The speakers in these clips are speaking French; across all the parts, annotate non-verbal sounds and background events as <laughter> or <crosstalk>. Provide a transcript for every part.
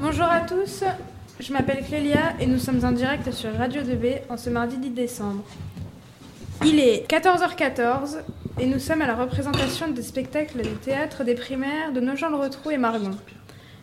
Bonjour à tous, je m'appelle Clélia et nous sommes en direct sur Radio 2B en ce mardi 10 décembre. Il est 14h14 et nous sommes à la représentation des spectacles du théâtre des primaires de Nogent-le-Rotrou et Margon.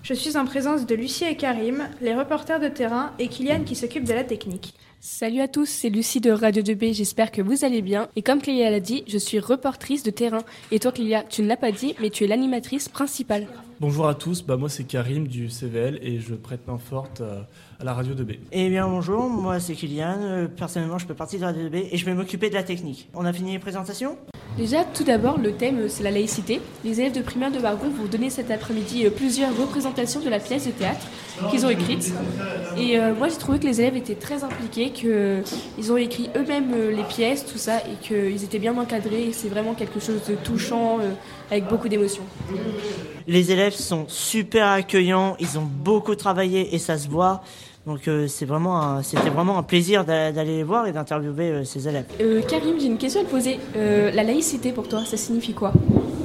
Je suis en présence de Lucie et Karim, les reporters de terrain, et Kylian qui s'occupe de la technique. Salut à tous, c'est Lucie de Radio 2B, j'espère que vous allez bien. Et comme Clélia l'a dit, je suis reportrice de terrain. Et toi Clélia, tu ne l'as pas dit, mais tu es l'animatrice principale. Bonjour à tous, bah moi c'est Karim du CVL et je prête main forte euh, à la Radio 2B. Eh bien bonjour, moi c'est Kylian, euh, personnellement je peux partir de Radio 2B et je vais m'occuper de la technique. On a fini les présentations? Déjà, tout d'abord, le thème, c'est la laïcité. Les élèves de primaire de Margon vont donner cet après-midi euh, plusieurs représentations de la pièce de théâtre qu'ils ont écrite. Et euh, moi, j'ai trouvé que les élèves étaient très impliqués, qu'ils ont écrit eux-mêmes euh, les pièces, tout ça, et qu'ils étaient bien encadrés. C'est vraiment quelque chose de touchant, avec beaucoup d'émotions. Les élèves sont super accueillants, ils ont beaucoup travaillé et ça se voit. Donc euh, c'est vraiment c'était vraiment un plaisir d'aller les voir et d'interviewer euh, ces élèves. Euh, Karim, j'ai une question à te poser. la laïcité pour toi, ça signifie quoi?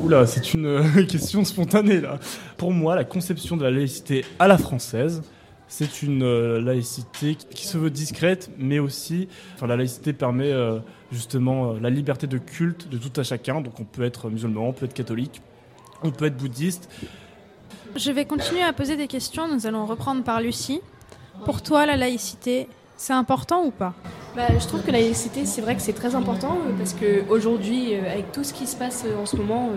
Oula, c'est une <laughs> question spontanée là. Pour moi, la conception de la laïcité à la française, c'est une laïcité qui se veut discrète, mais aussi, enfin, la laïcité permet justement la liberté de culte de tout à chacun. Donc on peut être musulman, on peut être catholique, on peut être bouddhiste. Je vais continuer à poser des questions. Nous allons reprendre par Lucie. Pour toi, la laïcité, c'est important ou pas? Bah, je trouve que la laïcité, c'est vrai que c'est très important euh, parce qu'aujourd'hui, euh, avec tout ce qui se passe euh, en ce moment,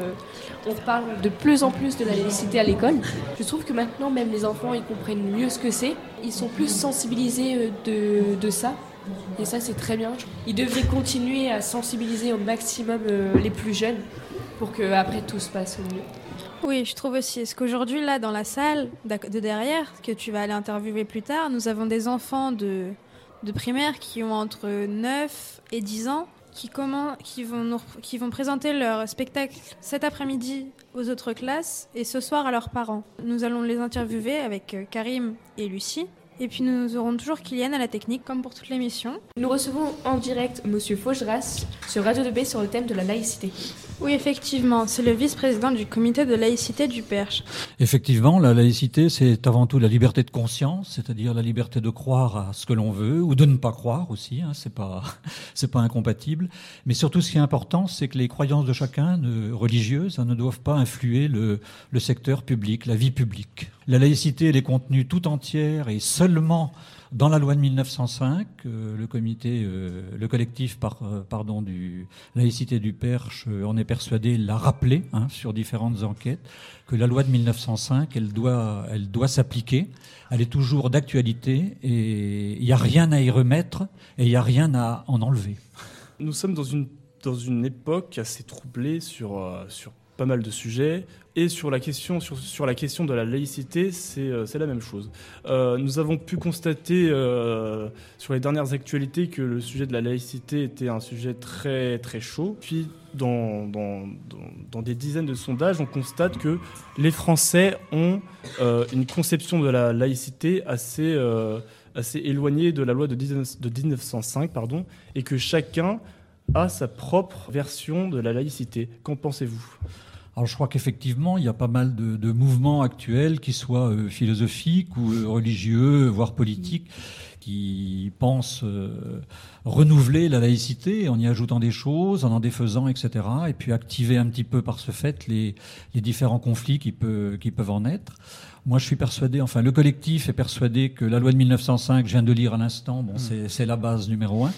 on parle de plus en plus de la laïcité à l'école. Je trouve que maintenant, même les enfants, ils comprennent mieux ce que c'est. Ils sont plus sensibilisés de, de ça. Et ça, c'est très bien. Ils devraient continuer à sensibiliser au maximum les plus jeunes pour que après tout se passe au mieux. Oui, je trouve aussi. Est-ce qu'aujourd'hui, là, dans la salle de derrière, que tu vas aller interviewer plus tard, nous avons des enfants de, de primaire qui ont entre 9 et 10 ans, qui, comment, qui, vont qui vont présenter leur spectacle cet après-midi aux autres classes et ce soir à leurs parents. Nous allons les interviewer avec euh, Karim et Lucie. Et puis nous aurons toujours Kylian à la technique, comme pour toute l'émission. Nous recevons en direct Monsieur Faugeras sur Radio 2B sur le thème de la laïcité. Oui, effectivement, c'est le vice-président du comité de laïcité du Perche. Effectivement, la laïcité, c'est avant tout la liberté de conscience, c'est-à-dire la liberté de croire à ce que l'on veut ou de ne pas croire aussi. Hein, c'est pas, <laughs> pas incompatible. Mais surtout, ce qui est important, c'est que les croyances de chacun, religieuses, hein, ne doivent pas influer le, le secteur public, la vie publique. La laïcité, elle est contenue tout entière et seulement dans la loi de 1905, euh, euh, le collectif par, euh, pardon, du laïcité du Perche en est persuadé, l'a rappelé hein, sur différentes enquêtes, que la loi de 1905, elle doit, elle doit s'appliquer. Elle est toujours d'actualité et il n'y a rien à y remettre et il n'y a rien à en enlever. Nous sommes dans une, dans une époque assez troublée sur, sur pas mal de sujets. Et sur la question, sur, sur la question de la laïcité, c'est euh, la même chose. Euh, nous avons pu constater euh, sur les dernières actualités que le sujet de la laïcité était un sujet très, très chaud. Puis, dans, dans, dans, des dizaines de sondages, on constate que les Français ont une conception de la laïcité assez, assez éloignée de la loi de, 19, de 1905, pardon, et que chacun a sa propre version de la laïcité. Qu'en pensez-vous? Alors je crois qu'effectivement, il y a pas mal de, mouvements actuels, qui soient euh, philosophiques ou euh, religieux, voire politiques, qui pensent euh, renouveler la laïcité en y ajoutant des choses, en en défaisant, etc. Et puis activer un petit peu par ce fait les, différents conflits qui, qui peuvent en être. Moi, je suis persuadé, enfin, le collectif est persuadé que la loi de 1905, je viens de lire à l'instant, bon, mmh. c'est la base numéro un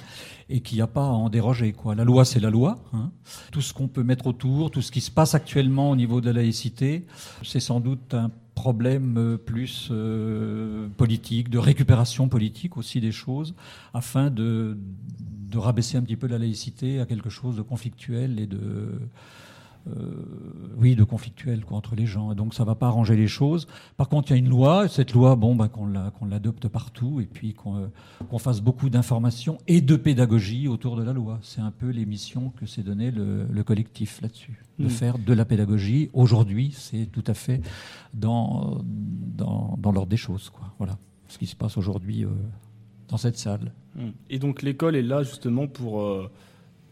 et qu'il n'y a pas à en déroger. La loi, c'est la loi. Hein. Tout ce qu'on peut mettre autour, tout ce qui se passe actuellement au niveau de la laïcité, c'est sans doute un problème euh, plus euh, politique, de récupération politique aussi des choses, afin de, de rabaisser un petit peu la laïcité à quelque chose de conflictuel et de oui, de conflictuel quoi, entre les gens. donc ça va pas arranger les choses. Par contre, il y a une loi. Cette loi, bon, ben, qu'on l'adopte partout et puis qu'on fasse beaucoup d'informations et de pédagogie autour de la loi. C'est un peu les missions que s'est donné le, collectif là-dessus, de mm. faire de la pédagogie. Aujourd'hui, c'est tout à fait dans, dans, dans l'ordre des choses. Quoi. Voilà ce qui se passe aujourd'hui euh, dans cette salle. Mm. Et donc l'école est là justement pour... Euh,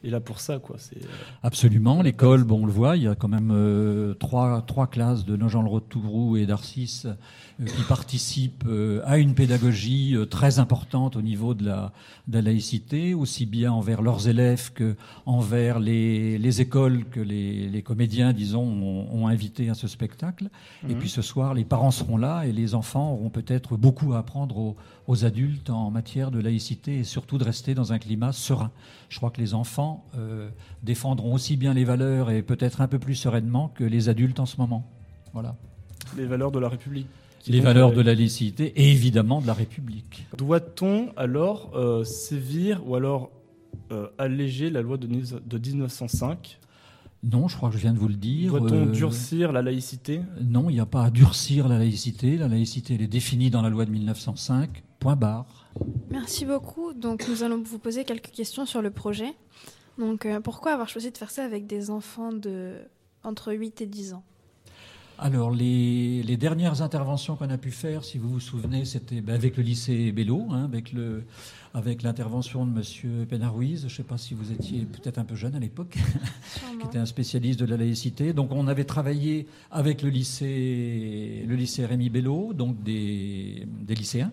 est là pour ça, quoi. C'est Absolument. L'école, bon, on le voit, il y a quand même euh, trois, trois classes de Nogent-le-Rotrou et d'Arcis euh, qui participent euh, à une pédagogie euh, très importante au niveau de la, de la laïcité, aussi bien envers leurs élèves que envers les, les écoles que les, les comédiens, disons, ont, ont invité à ce spectacle. Et Mhm. puis ce soir, les parents seront là et les enfants auront peut-être beaucoup à apprendre aux, aux adultes en matière de laïcité et surtout de rester dans un climat serein. Je crois que les enfants euh, défendront aussi bien les valeurs et peut-être un peu plus sereinement que les adultes en ce moment. Voilà. les valeurs de la République. Les valeurs de la laïcité et évidemment de la République. Doit-on alors euh, sévir ou alors euh, alléger la loi de, dix- de 1905 Non, je crois que je viens de vous le dire. Doit-on Euh, durcir la laïcité? Non, il n'y a pas à durcir la laïcité. La laïcité, elle est définie dans la loi de 1905. Point barre. Merci beaucoup. Donc, nous allons vous poser quelques questions sur le projet. Donc, euh, pourquoi avoir choisi de faire ça avec des enfants de entre 8 et 10 ans? Alors, les, les dernières interventions qu'on a pu faire, si vous vous souvenez, c'était ben, avec le lycée Bello, hein, avec le, avec l'intervention de Monsieur Penaruiz. Je ne sais pas si vous étiez peut-être un peu jeune à l'époque, <laughs> qui était un spécialiste de la laïcité. Donc, on avait travaillé avec le lycée, le lycée Rémi Bello, donc des, des lycéens.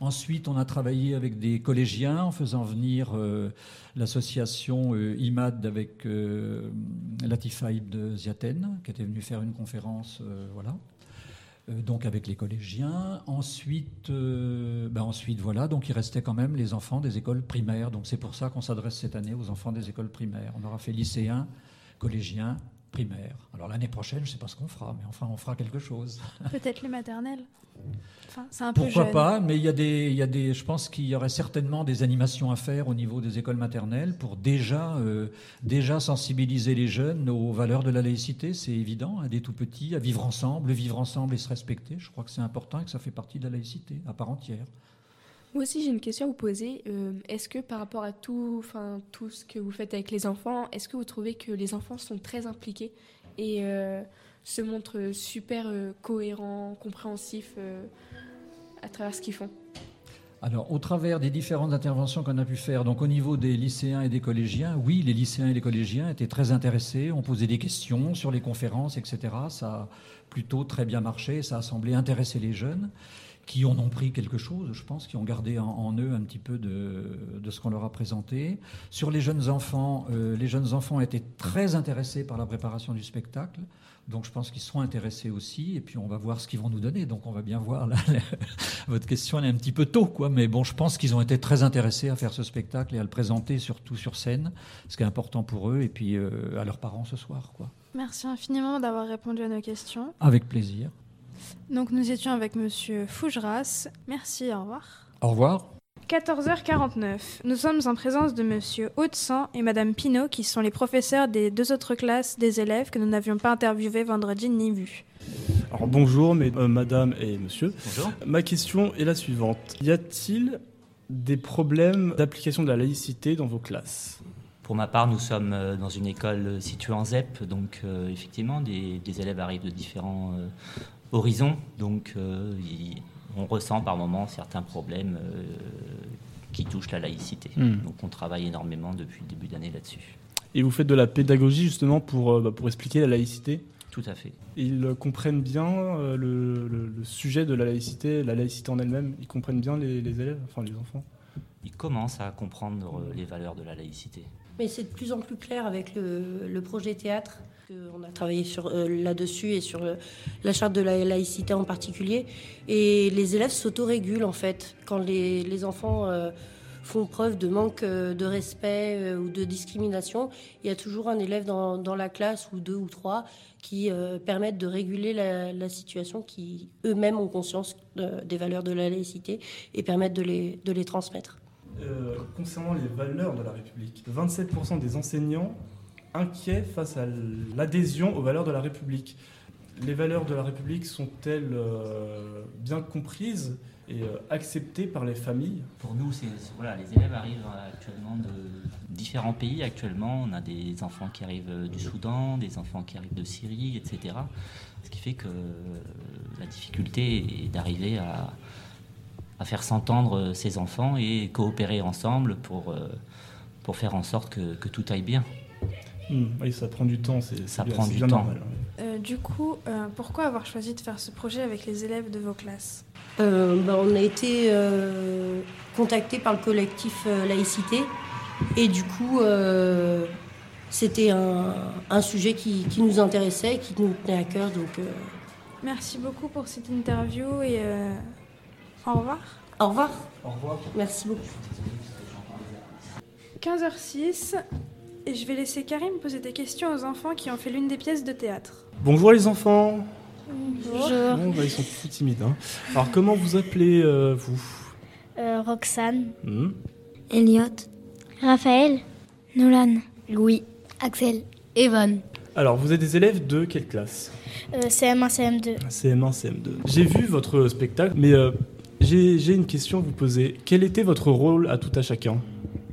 Ensuite, on a travaillé avec des collégiens en faisant venir euh, l'association euh, IMAD avec euh, Latifa Ibn Ziaten, qui était venu faire une conférence, euh, voilà. Donc avec les collégiens. Ensuite, ben ensuite, voilà, donc il restait quand même les enfants des écoles primaires. Donc c'est pour ça qu'on s'adresse cette année aux enfants des écoles primaires. On aura fait lycéens, collégiens, primaires. Alors l'année prochaine, je ne sais pas ce qu'on fera, mais enfin on fera quelque chose. Peut-être les maternelles Enfin, c'est un peu Pourquoi jeune. pas Mais il y a des, il y a des, je pense qu'il y aurait certainement des animations à faire au niveau des écoles maternelles pour déjà, euh, déjà sensibiliser les jeunes aux valeurs de la laïcité. C'est évident, à des tout petits, à vivre ensemble, vivre ensemble et se respecter. Je crois que c'est important et que ça fait partie de la laïcité à part entière. Moi aussi, j'ai une question à vous poser. Euh, est-ce que par rapport à tout, tout ce que vous faites avec les enfants, est-ce que vous trouvez que les enfants sont très impliqués et euh, se montrent super euh, cohérents, compréhensifs euh, à travers ce qu'ils font? Alors, au travers des différentes interventions qu'on a pu faire, donc au niveau des lycéens et des collégiens, oui, les lycéens et les collégiens étaient très intéressés, ont posé des questions sur les conférences, etc. Ça a plutôt très bien marché, ça a semblé intéresser les jeunes, qui en ont pris quelque chose, je pense, qui ont gardé en, en eux un petit peu de, de ce qu'on leur a présenté. Sur les jeunes enfants, euh, les jeunes enfants étaient très intéressés par la préparation du spectacle. Donc je pense qu'ils seront intéressés aussi, et puis on va voir ce qu'ils vont nous donner. Donc on va bien voir là, <laughs> votre question elle est un petit peu tôt, quoi. Mais bon, je pense qu'ils ont été très intéressés à faire ce spectacle et à le présenter surtout sur scène, ce qui est important pour eux et puis euh, à leurs parents ce soir, quoi. Merci infiniment d'avoir répondu à nos questions. Avec plaisir. Donc, nous étions avec Monsieur Fougeras. Merci, au revoir. Au revoir. 14h49. Nous sommes en présence de Monsieur Haute-Sang et Madame Pinault, qui sont les professeurs des deux autres classes des élèves que nous n'avions pas interviewés vendredi ni vus. Alors bonjour, mais, euh, madame et monsieur. Bonjour. Ma question est la suivante. Y a-t-il des problèmes d'application de la laïcité dans vos classes? Pour ma part, nous sommes euh, dans une école située en ZEP, donc euh, effectivement, des, des élèves arrivent de différents euh, horizons, donc euh, il- on ressent par moments certains problèmes euh, qui touchent la laïcité. Hmm. Donc on travaille énormément depuis le début d'année là-dessus. Et vous faites de la pédagogie justement pour, euh, bah, pour expliquer la laïcité? Tout à fait. Ils comprennent bien euh, le, le- le sujet de la laïcité, la laïcité en elle-même? Ils comprennent bien les, les élèves, enfin les enfants? Ils commencent à comprendre euh, les valeurs de la laïcité. Mais c'est de plus en plus clair avec le, le projet théâtre. On a travaillé sur, euh, là-dessus et sur le- la charte de la laïcité en particulier. Et les élèves s'autorégulent en fait. Quand les, les enfants euh, font preuve de manque euh, de respect euh, ou de discrimination, il y a toujours un élève dans, dans la classe ou deux ou trois qui euh, permettent de réguler la, situation, qui eux-mêmes ont conscience de- des valeurs de la laïcité et permettent de les, de les transmettre. Euh, concernant les valeurs de la République, 27% des enseignants inquiets face à l'adhésion aux valeurs de la République. Les valeurs de la République sont-elles euh, bien comprises et euh, acceptées par les familles? Pour nous, c'est voilà, les élèves arrivent euh, actuellement de différents pays. Actuellement, on a des enfants qui arrivent du Soudan, des enfants qui arrivent de Syrie, etc. Ce qui fait que la difficulté est d'arriver à, faire s'entendre ces enfants et coopérer ensemble pour, pour faire en sorte que tout aille bien. Hmm, oui, ça prend du temps. c'est- Ça bien- prend du bien temps. normal, ouais. Euh, du coup, euh, pourquoi avoir choisi de faire ce projet avec les élèves de vos classes Euh, bah, on a été euh, contacté par le collectif euh, laïcité et du coup euh, c'était un, un sujet qui, qui nous intéressait, qui nous tenait à cœur. Donc euh, Merci beaucoup pour cette interview et euh, au revoir. au revoir. Au revoir. Merci beaucoup. 15h06 et je vais laisser Karim poser des questions aux enfants qui ont fait l'une des pièces de théâtre. Bonjour les enfants. Bonjour. Bon, bah, ils sont tout timides. hein. Alors comment vous appelez euh, vous? Euh, Roxane. Hmm? Elliot. Raphaël. Nolan. Louis. Axel. Evan. Alors vous êtes des élèves de quelle classe? Euh, CM1, CM2. CM1, CM2. J'ai vu votre spectacle, mais euh, j'ai j'ai une question à vous poser. Quel était votre rôle à tout à chacun?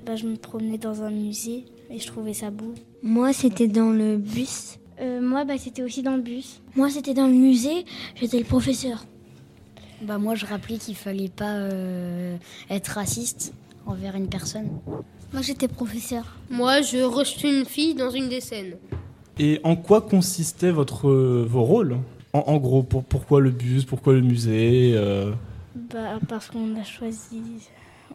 Bah, je me promenais dans un musée et je trouvais ça beau. Moi, c'était dans le bus. Euh, moi, bah, c'était aussi dans le bus. Moi, c'était dans le musée. J'étais le professeur. Bah moi je rappelais qu'il fallait pas euh, être raciste envers une personne. Moi, j'étais professeur. Moi, je rejetais une fille dans une des scènes. Et en quoi consistaient votre, euh, vos rôles? En, en gros, pour, pourquoi le bus, pourquoi le musée? Euh, Bah, parce qu'on a choisi,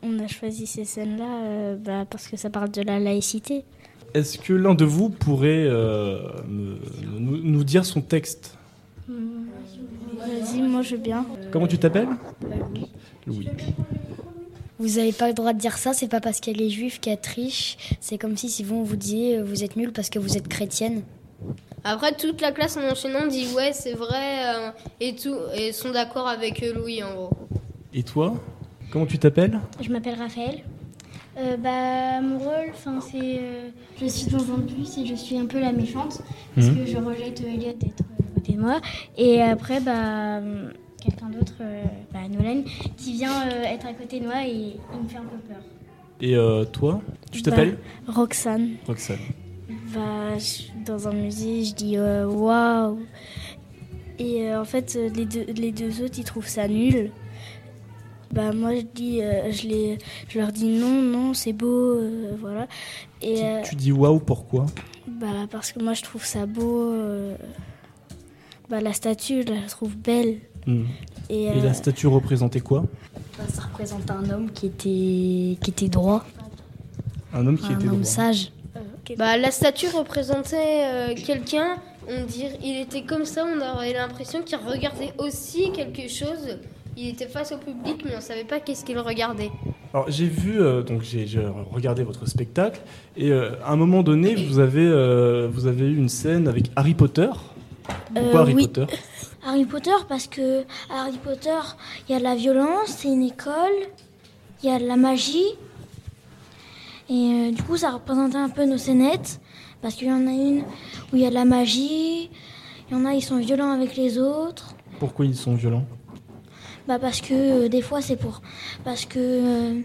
on a choisi ces scènes-là euh, bah, parce que ça parle de la laïcité. Est-ce que l'un de vous pourrait euh, me- nous, nous dire son texte Vas-y, moi je veux bien. Comment tu t'appelles? Louis. Vous avez pas le droit de dire ça, c'est pas parce qu'elle est juive qu'elle triche. C'est comme si si vous on vous disiez euh, vous êtes nul parce que vous êtes chrétienne. Après, toute la classe en enchaînant dit ouais, c'est vrai, euh, et tout, et sont d'accord avec Louis en gros. Et toi? Comment tu t'appelles? Je m'appelle Raphaël. Euh, bah, mon rôle, c'est. euh, je suis dans un bus et je suis un peu la méchante parce Mhm. que je rejette Elliot d'être euh, à côté de moi. Et après, bah, quelqu'un d'autre, bah, Nolan, qui vient être à côté de moi et il me fait un peu peur. Et toi Tu t'appelles? Bah, Roxane. Roxane. Bah, dans un musée, je dis waouh. Et euh, en fait, les deux, les deux autres, ils trouvent ça nul. Bah, moi, je, dis, euh, je, les, je leur dis non, non, c'est beau, euh, voilà. Et euh, Tu dis waouh, pourquoi? bah, parce que moi, je trouve ça beau. euh, bah, la statue, je la trouve belle. Hmm. Et, Et euh, la statue représentait quoi? Bah, ça représente un homme qui était qui était droit, Un homme qui un était homme droit. sage. Bah, la statue représentait euh, quelqu'un, on dirait, il était comme ça, on aurait l'impression qu'il regardait aussi quelque chose. Il était face au public, mais on savait pas qu'est-ce qu'il regardait. Alors j'ai vu, euh, donc j'ai regardé votre spectacle, et euh, à un moment donné, vous avez, euh, vous avez eu une scène avec Harry Potter. Pourquoi Euh, Harry oui. Potter <laughs> Harry Potter, parce que à Harry Potter, il y a de la violence, c'est une école, il y a de la magie. Et euh, du coup, ça représentait un peu nos scénettes, parce qu'il y en a une où il y a de la magie, il y en a, ils sont violents avec les autres. Pourquoi ils sont violents? Bah parce que euh, des fois c'est pour parce que euh,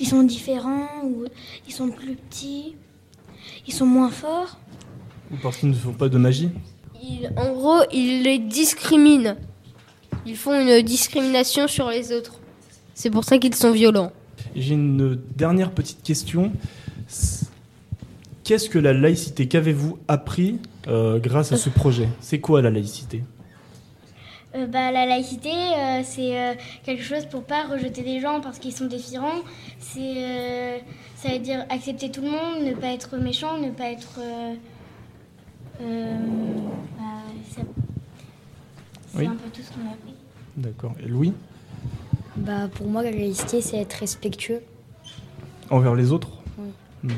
ils sont différents ou ils sont plus petits, ils sont moins forts. Ou parce qu'ils ne font pas de magie en gros, ils les discriminent. Ils font une discrimination sur les autres. C'est pour ça qu'ils sont violents. J'ai une dernière petite question. Qu'est-ce que la laïcité Qu'avez-vous appris euh, grâce à ce projet? C'est quoi la laïcité? Euh, bah, la laïcité, euh, c'est euh, quelque chose pour pas rejeter des gens parce qu'ils sont différents. C'est, euh, ça veut dire accepter tout le monde, ne pas être méchant, ne pas être. euh, euh, bah, c'est c'est Oui. un peu tout ce qu'on a appris. D'accord. Et Louis? Bah pour moi la laïcité c'est être respectueux. Envers les autres? Oui.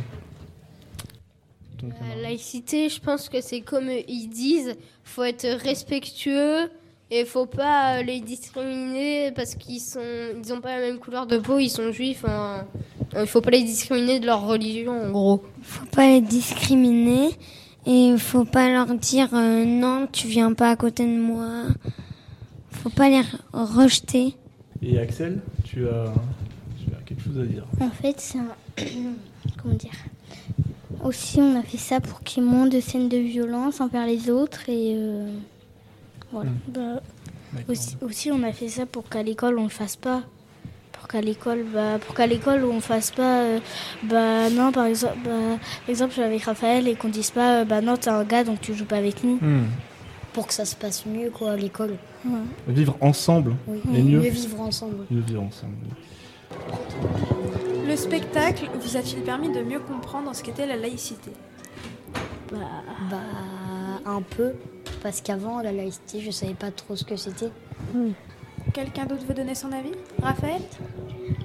Donc, La laïcité, je pense que c'est comme ils disent, faut être respectueux et faut pas euh, les discriminer parce qu'ils sont, ils ont pas la même couleur de peau, ils sont juifs. hein. Il faut pas les discriminer de leur religion, en gros. Faut pas les discriminer et faut pas leur dire euh, non, tu viens pas à côté de moi. Faut pas les re- rejeter. Et Axel, tu as, tu as quelque chose à dire? En fait, c'est un... <clears throat> Comment dire? Aussi, on a fait ça pour qu'il y ait moins de scènes de violence envers les autres et... euh, Voilà. Bah, aussi, aussi, on a fait ça pour qu'à l'école on le fasse pas. Pour qu'à l'école, bah, pour qu'à l'école on fasse pas, euh, bah non, par exemple, bah, par exemple, je suis avec Raphaël et qu'on dise pas, euh, bah non, t'es un gars donc tu joues pas avec nous. Hmm. Pour que ça se passe mieux, quoi, à l'école. Vivre ensemble Oui. et mieux. vivre ensemble. Mieux vivre ensemble. Le spectacle vous a-t-il permis de mieux comprendre ce qu'était la laïcité? Bah, bah, un peu. Parce qu'avant, la laïcité, je savais pas trop ce que c'était. Quelqu'un d'autre veut donner son avis? Raphaël?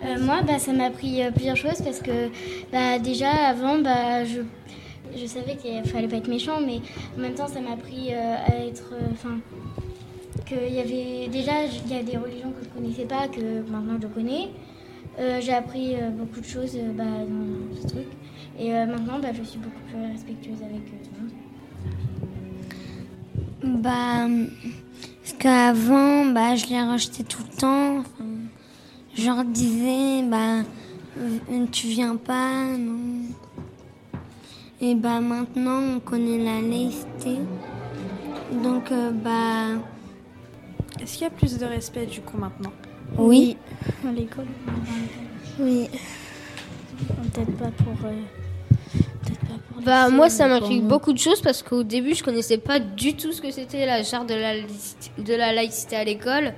Euh, moi, bah, ça m'a appris euh, plusieurs choses parce que bah, déjà avant, bah, je, je savais qu'il fallait pas être méchant, mais en même temps, ça m'a appris euh, à être. Enfin, qu'il y avait déjà il y a des religions que je connaissais pas que maintenant je connais. Euh, J'ai appris euh, beaucoup de choses euh, bah, dans ce truc et euh, maintenant, bah, je suis beaucoup plus respectueuse avec monde. Bah, parce qu'avant, bah, je les rejetais tout le temps. Enfin, je leur disais, bah, euh, tu viens pas, non. Et bah, maintenant, on connaît la laïcité. Donc, euh, bah, Est-ce qu'il y a plus de respect du coup maintenant? Oui. À l'école? Oui. Peut-être pas pour. euh, Bah, moi, ça nous. beaucoup de choses parce qu'au début, je connaissais pas du tout ce que c'était la charte de la, laïcité- de la laïcité à l'école.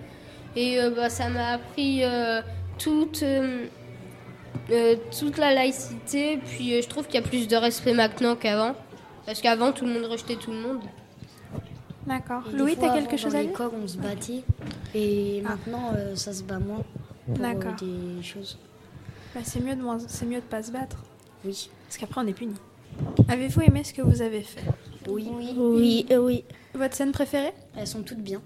Et euh, bah, ça m'a appris euh, toute, euh, toute la laïcité. Puis euh, je trouve qu'il y a plus de respect maintenant qu'avant. Parce qu'avant, tout le monde rejetait tout le monde. D'accord. Louis, t'as quelque chose dans à dire? l'école, on se battait. Et maintenant, euh, ça se bat moins. Pour euh, D'accord. des choses. Bah, c'est mieux de moins, c'est mieux de pas se battre. Oui. Parce qu'après on est puni. Avez-vous aimé ce que vous avez fait? Oui. Oui, euh, oui. Votre scène préférée? Elles sont toutes bien.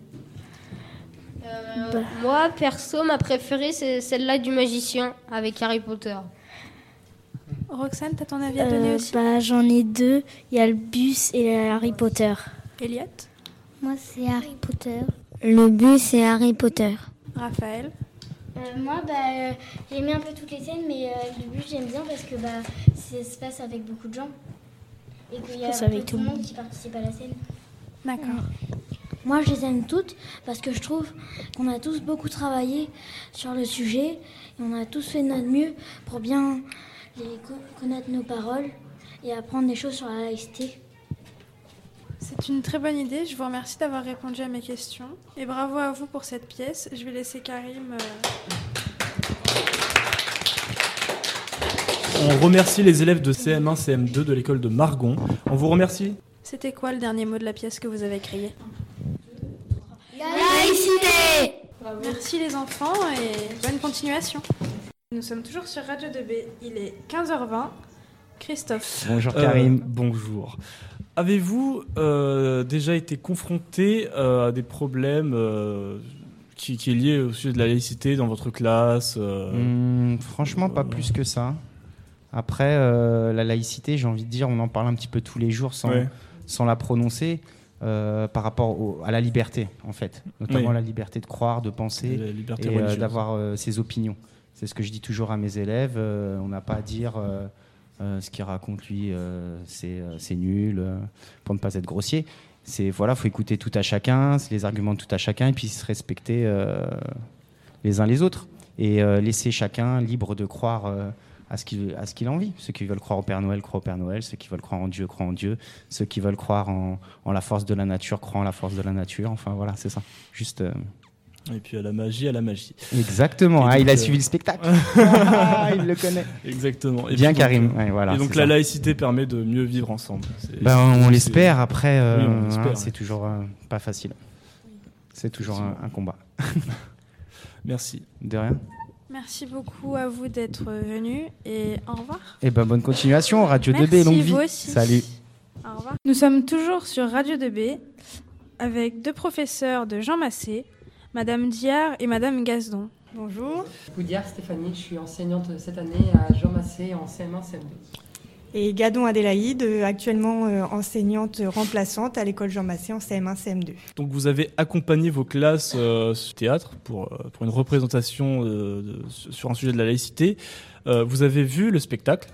Euh, Moi, perso, ma préférée, c'est celle-là du magicien avec Harry Potter. Roxane, t'as ton avis à donner Euh, aussi? bah, J'en ai deux. Il y a le bus et Harry Potter. Elliot? Moi, c'est Harry Potter. Le but, c'est Harry Potter. Raphaël? Euh, moi, bah, euh, j'ai un peu toutes les scènes, mais euh, le but, j'aime bien parce que bah, ça se passe avec beaucoup de gens. Et qu'il y a un peu tout le monde qui participe à la scène. D'accord. Moi, je les aime toutes parce que je trouve qu'on a tous beaucoup travaillé sur le sujet et on a tous fait notre mieux pour bien les connaître nos paroles et apprendre des choses sur la laïcité. C'est une très bonne idée. Je vous remercie d'avoir répondu à mes questions. Et bravo à vous pour cette pièce. Je vais laisser Karim. euh, On remercie les élèves de CM1, CM2 de l'école de Margon. On vous remercie. C'était quoi le dernier mot de la pièce que vous avez créée Laïcité Merci les enfants et bonne continuation. Nous sommes toujours sur Radio 2B. Il est 15h20. Christophe. Bonjour Euh, Karim. bonjour. Avez-vous euh, déjà été confronté euh, à des problèmes euh, qui, qui est lié au sujet de la laïcité dans votre classe Hmm, franchement, pas plus que ça. Après, la laïcité, j'ai envie de dire, on en parle un petit peu tous les jours sans, Ouais. sans la prononcer. par rapport au- à la liberté, en fait, notamment Oui. la liberté de croire, de penser et d'avoir ses opinions. C'est ce que je dis toujours à mes élèves. on n'a pas à dire ce qu'il raconte lui, euh, c'est euh, c'est nul, euh, pour ne pas être grossier. C'est voilà, faut écouter tout à chacun, les arguments de tout à chacun, et puis se respecter euh, les uns les autres et euh, laisser chacun libre de croire euh, à ce qu'il à ce qu'il envie. Ceux qui veulent croire au Père Noël croient au Père Noël, ceux qui veulent croire en Dieu croient en Dieu, ceux qui veulent croire en, la force de la nature croient en la force de la nature. Enfin voilà, c'est ça. Juste. euh, Et puis à la magie, à la magie. Exactement. Donc, il a euh, suivi le spectacle. <laughs> Ah, il le connaît. Exactement. Et Bien donc, Karim. euh, Ouais, voilà, et donc la ça. laïcité permet de mieux vivre ensemble. Ben, on l'espère. Après, euh, Oui, hein, c'est ouais. toujours euh, pas facile. C'est toujours un, un combat. <laughs> Merci. De rien. Merci beaucoup à vous d'être venus et au revoir. Et ben bonne continuation. Radio 2B, Merci, longue vie. vous aussi. Salut. Au revoir. Nous sommes toujours sur Radio 2B avec deux professeurs de Jean Massé, Madame Diard et Madame Gazdon. Bonjour. Goudiard Stéphanie, je suis enseignante cette année à Jean Massé en CM1, CM2. Et Gadon Adélaïde, euh, actuellement euh, enseignante remplaçante à l'école Jean Massé en CM1, CM2. Donc vous avez accompagné vos classes euh, sur théâtre pour, euh, pour une représentation euh, de- sur un sujet de la laïcité. Euh, vous avez vu le spectacle.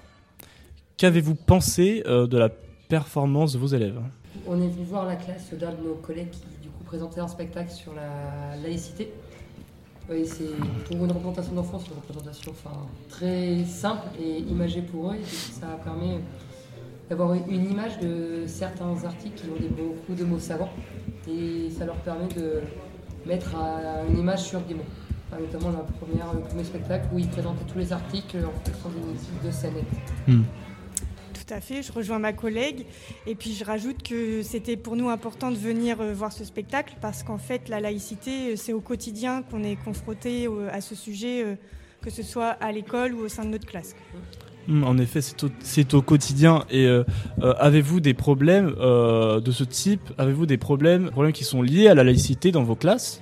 Qu'avez-vous pensé euh, de la performance de vos élèves? On est venu voir la classe d'un de nos collègues qui présentait un spectacle sur la laïcité. C'est pour une représentation d'enfants, c'est une représentation enfin, très simple et imagée pour eux. Ça permet d'avoir une image de certains articles qui ont beaucoup de mots savants et ça leur permet de mettre une image sur des mots. Notamment le premier spectacle où ils présentaient tous les articles en fonction des de scène. Tout à fait, je rejoins ma collègue. Et puis je rajoute que c'était pour nous important de venir euh, voir ce spectacle parce qu'en fait, la laïcité, euh, c'est au quotidien qu'on est confronté euh, à ce sujet, que ce soit à l'école ou au sein de notre classe. Hmm, en effet, c'est au, au, quotidien. Et avez-vous des problèmes de ce type? Avez-vous des problèmes, problèmes qui sont liés à la laïcité dans vos classes?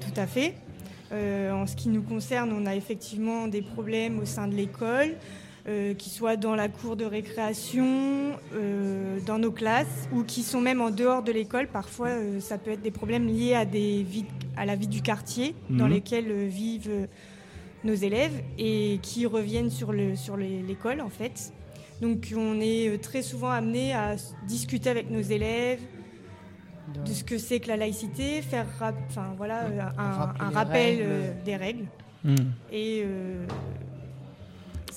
Tout à fait. en ce qui nous concerne, on a effectivement des problèmes au sein de l'école. Euh, qui soient dans la cour de récréation, euh, dans nos classes, ou qui sont même en dehors de l'école. Parfois, euh, ça peut être des problèmes liés à, des à la vie du quartier dans mhm. lesquels vivent nos élèves et qui reviennent sur l'école, sur en fait. Donc, on est très souvent amené à discuter avec nos élèves de ce que c'est que la laïcité, faire voilà, un, rappel des règles. Et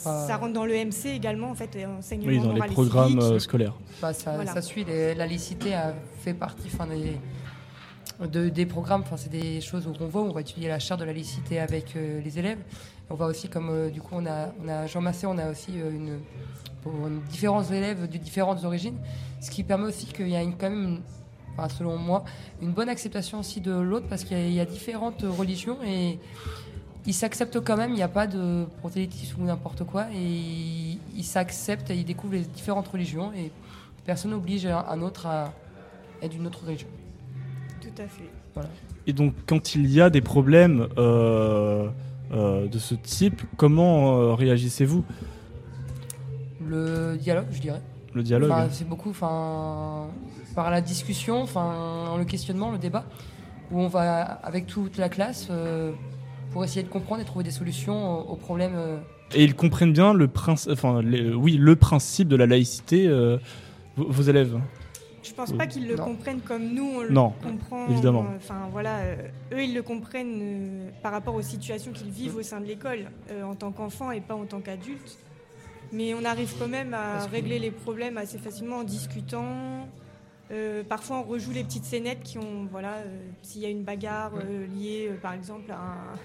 ça rentre dans le MC également, en fait, enseignement Oui, dans les programmes euh, scolaires. Bah, ça, suit, la laïcité a fait partie des, des programmes, enfin, c'est des choses où on voit, on va étudier la charte de la laïcité avec euh, les élèves. On voit aussi comme, euh, du coup, on a, on a Jean Massé, on a aussi une, pour différents élèves de différentes origines, ce qui permet aussi qu'il y a une, quand même, selon moi, une bonne acceptation aussi de l'autre parce qu'il y, a différentes religions et ils s'acceptent quand même, il n'y a pas de prosélytisme ou n'importe quoi, et ils s'acceptent et ils découvrent les différentes religions, et personne n'oblige un autre à être d'une autre religion. Tout à fait. Et donc, quand il y a des problèmes euh, euh, de ce type, comment euh, réagissez-vous? Le dialogue, je dirais. Le dialogue C'est beaucoup enfin, par la discussion, enfin, le questionnement, le débat, où on va avec toute la classe pour essayer de comprendre et trouver des solutions aux, problèmes. Euh. Et ils comprennent bien le, principe, enfin, oui, le principe de la laïcité, euh, vos, élèves je pense pas qu'ils le comprennent comme nous on le non, comprend. Évidemment. Enfin voilà, euh, eux ils le comprennent par rapport aux situations qu'ils vivent au sein de l'école en tant qu'enfants et pas en tant qu'adultes. Mais on arrive quand même à régler les problèmes assez facilement en discutant. parfois on rejoue les petites scénettes qui ont voilà s'il y a une bagarre liée par exemple à un,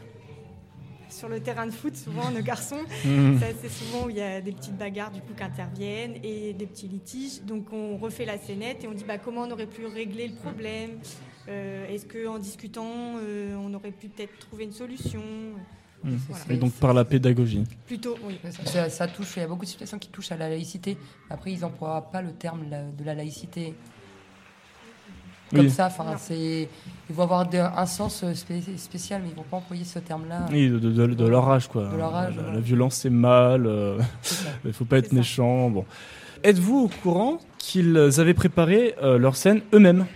sur le terrain de foot, souvent, nos garçons, <laughs> mmh. c'est souvent où il y a des petites bagarres du coup qui interviennent et des petits litiges. Donc on refait la scénette et on dit bah, comment on aurait pu régler le problème? Euh, est-ce qu'en discutant, euh, on aurait pu peut-être trouver une solution? Mmh. Et donc par la pédagogie. Plutôt, oui. Ça, touche, il y a beaucoup de situations qui touchent à la laïcité. Après, ils n'emploient pas le terme de la laïcité comme ça. Enfin, c'est, ils vont avoir un sens euh, spécial, mais ils vont pas employer ce terme-là. Oui, de, de, leur âge, quoi. De leur âge, la, violence, c'est mal. Euh, <laughs> il faut pas être méchant. Bon. Êtes-vous au courant qu'ils avaient préparé euh, leur scène eux-mêmes?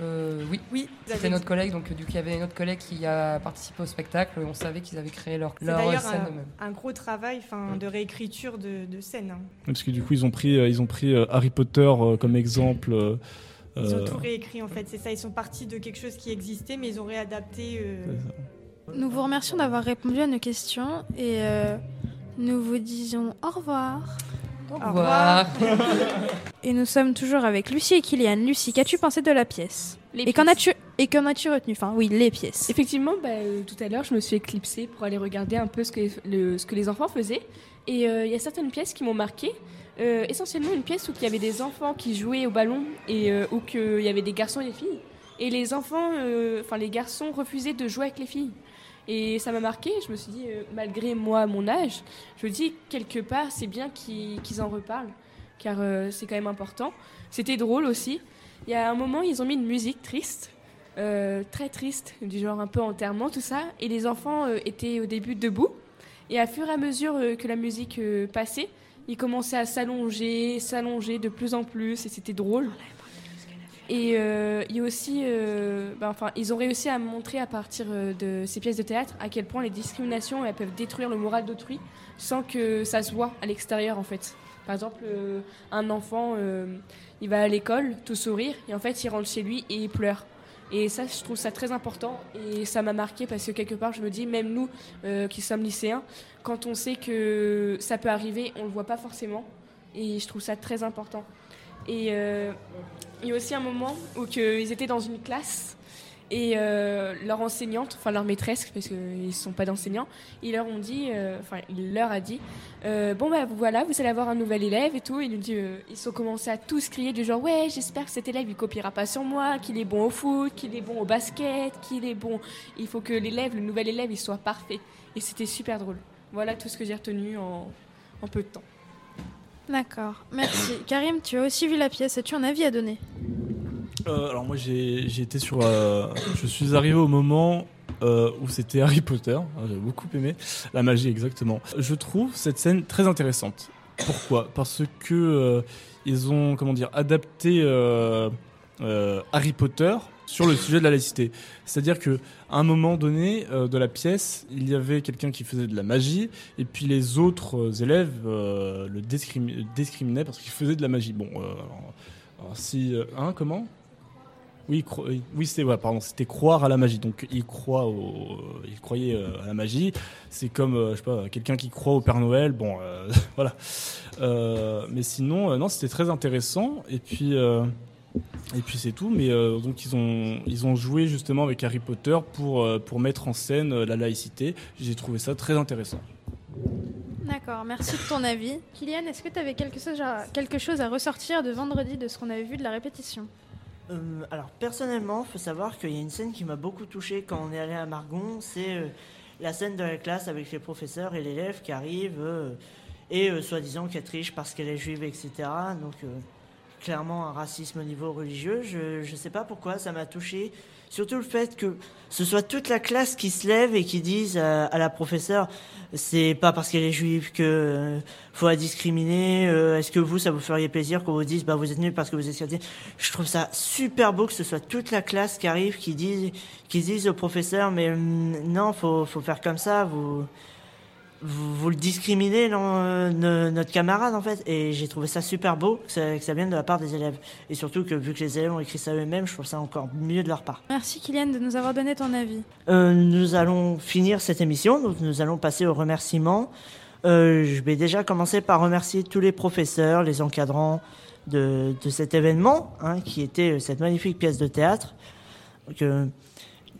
Oui, oui. C'était notre collègue, donc du coup il y avait notre collègue qui a participé au spectacle. Et on savait qu'ils avaient créé leur, leur scène eux-mêmes. Un, gros travail, enfin, de réécriture de, de scène. Hein. Parce que du coup ils ont pris, ils ont pris Harry Potter comme exemple. Ils ont euh, tout réécrit en fait, c'est ça. Ils sont partis de quelque chose qui existait, mais ils ont réadapté. Euh, nous vous remercions d'avoir répondu à nos questions et euh, nous vous disons au revoir. Au revoir. <laughs> et nous sommes toujours avec Lucie et Kylian. Lucie, qu'as-tu pensé de la pièce? Et qu'en as-tu et qu'en as-tu retenu? Enfin, oui, les pièces. Effectivement, bah, tout à l'heure, je me suis éclipsée pour aller regarder un peu ce que, ce que les enfants faisaient. Et il y a certaines pièces qui m'ont marquée. Euh, essentiellement une pièce où il y avait des enfants qui jouaient au ballon et euh, où il y avait des garçons et des filles. Et les enfants, euh, enfin les garçons refusaient de jouer avec les filles. Et ça m'a marqué, je me suis dit, malgré moi, mon âge, je me dis, quelque part, c'est bien qu'ils en reparlent, car c'est quand même important. C'était drôle aussi. Il y a un moment, ils ont mis une musique triste, très triste, du genre un peu enterrement, tout ça, et les enfants étaient au début debout. Et à fur et à mesure que la musique passait, ils commençaient à s'allonger, s'allonger de plus en plus, et c'était drôle. Et euh, il aussi, euh, ben, enfin, ils ont réussi à montrer à partir euh, de ces pièces de théâtre à quel point les discriminations elles peuvent détruire le moral d'autrui sans que ça se voit à l'extérieur en fait. Par exemple, un enfant, il va à l'école, tout sourire, et en fait, il rentre chez lui et il pleure. Et ça, je trouve ça très important et ça m'a marqué parce que quelque part, je me dis, même nous euh, qui sommes lycéens, quand on sait que ça peut arriver, on ne le voit pas forcément. Et je trouve ça très important. Et euh, il y a aussi un moment où que ils étaient dans une classe et euh, leur enseignante, enfin leur maîtresse, parce qu'ils ne sont pas d'enseignants, ils leur ont dit, euh, enfin il leur a dit, euh, bon bah voilà, vous allez avoir un nouvel élève et tout. Ils sont commencé à tous crier du genre, ouais, j'espère que cet élève il copiera pas sur moi, qu'il est bon au foot, qu'il est bon au basket, qu'il est bon. Il faut que l'élève, le nouvel élève, il soit parfait. Et c'était super drôle. Voilà tout ce que j'ai retenu en, en peu de temps. D'accord, merci. Karim, tu as aussi vu la pièce. As-tu un avis à donner? Euh, alors moi j'ai été sur... euh, je suis arrivé au moment euh, où c'était Harry Potter. Ah, J'ai beaucoup aimé. La magie exactement. Je trouve cette scène très intéressante. Pourquoi? Parce que ils ont comment dire adapté Harry Potter sur le sujet de la laïcité. C'est-à-dire que à un moment donné de la pièce, il y avait quelqu'un qui faisait de la magie et puis les autres élèves le discrimi- discriminaient parce qu'il faisait de la magie. Bon, alors, alors si hein comment? Oui, cro- oui, c'était croire à la magie. Donc il croit au, il croyait euh, à la magie. C'est comme euh, je sais pas, quelqu'un qui croit au Père Noël. Bon, euh, <laughs> voilà. Euh, mais sinon, euh, non, c'était très intéressant. Et puis, euh, et puis c'est tout. Mais euh, donc ils ont, joué justement avec Harry Potter pour euh, mettre en scène euh, la laïcité. J'ai trouvé ça très intéressant. D'accord, merci de ton avis. Kylian, est-ce que tu avais quelque chose à ressortir de vendredi de ce qu'on avait vu de la répétition? Euh, alors personnellement, faut savoir qu'il y a une scène qui m'a beaucoup touché quand on est allé à Margon, c'est euh, la scène de la classe avec les professeurs et l'élève qui arrive euh, et soi-disant qu'elle triche parce qu'elle est juive, etc. Donc clairement un racisme au niveau religieux. Je ne sais pas pourquoi ça m'a touché. Surtout le fait que ce soit toute la classe qui se lève et qui dise à, la professeure c'est pas parce qu'elle est juive que euh, faut la discriminer. euh, Est-ce que vous, ça vous feriez plaisir qu'on vous dise bah vous êtes nul parce que vous êtes chrétien? Je trouve ça super beau que ce soit toute la classe qui arrive, qui dise, qui dise au professeur mais hum, non, faut faut faire comme ça. Vous vous, vous le discriminez, non, euh, no- notre camarade en fait. Et j'ai trouvé ça super beau que ça, que ça vienne de la part des élèves. Et surtout que vu que les élèves ont écrit ça eux-mêmes, je trouve ça encore mieux de leur part. Merci Kylian de nous avoir donné ton avis. Euh, nous allons finir cette émission, donc nous allons passer aux remerciements. Euh, je vais déjà commencer par remercier tous les professeurs, les encadrants de, de cet événement, hein, qui était euh, cette magnifique pièce de théâtre. Euh,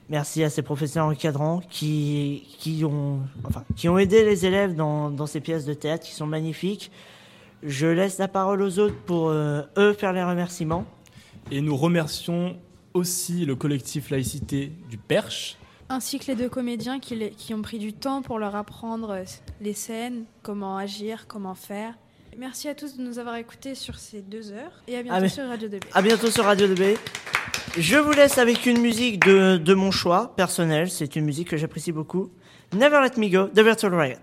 merci à ces professeurs encadrants qui, qui, ont, enfin, qui ont aidé les élèves dans, dans ces pièces de théâtre qui sont magnifiques. Je laisse la parole aux autres pour euh, eux faire les remerciements. Et nous remercions aussi le collectif laïcité du Perche. Ainsi que les deux comédiens qui, les- qui ont pris du temps pour leur apprendre euh, les scènes, comment agir, comment faire. Merci à tous de nous avoir écoutés sur ces deux heures et à bientôt Ah, mais- sur Radio 2B. À bientôt sur Radio 2B. Je vous laisse avec une musique de, de mon choix personnel. C'est une musique que j'apprécie beaucoup. Never Let Me Go de Virtual Riot.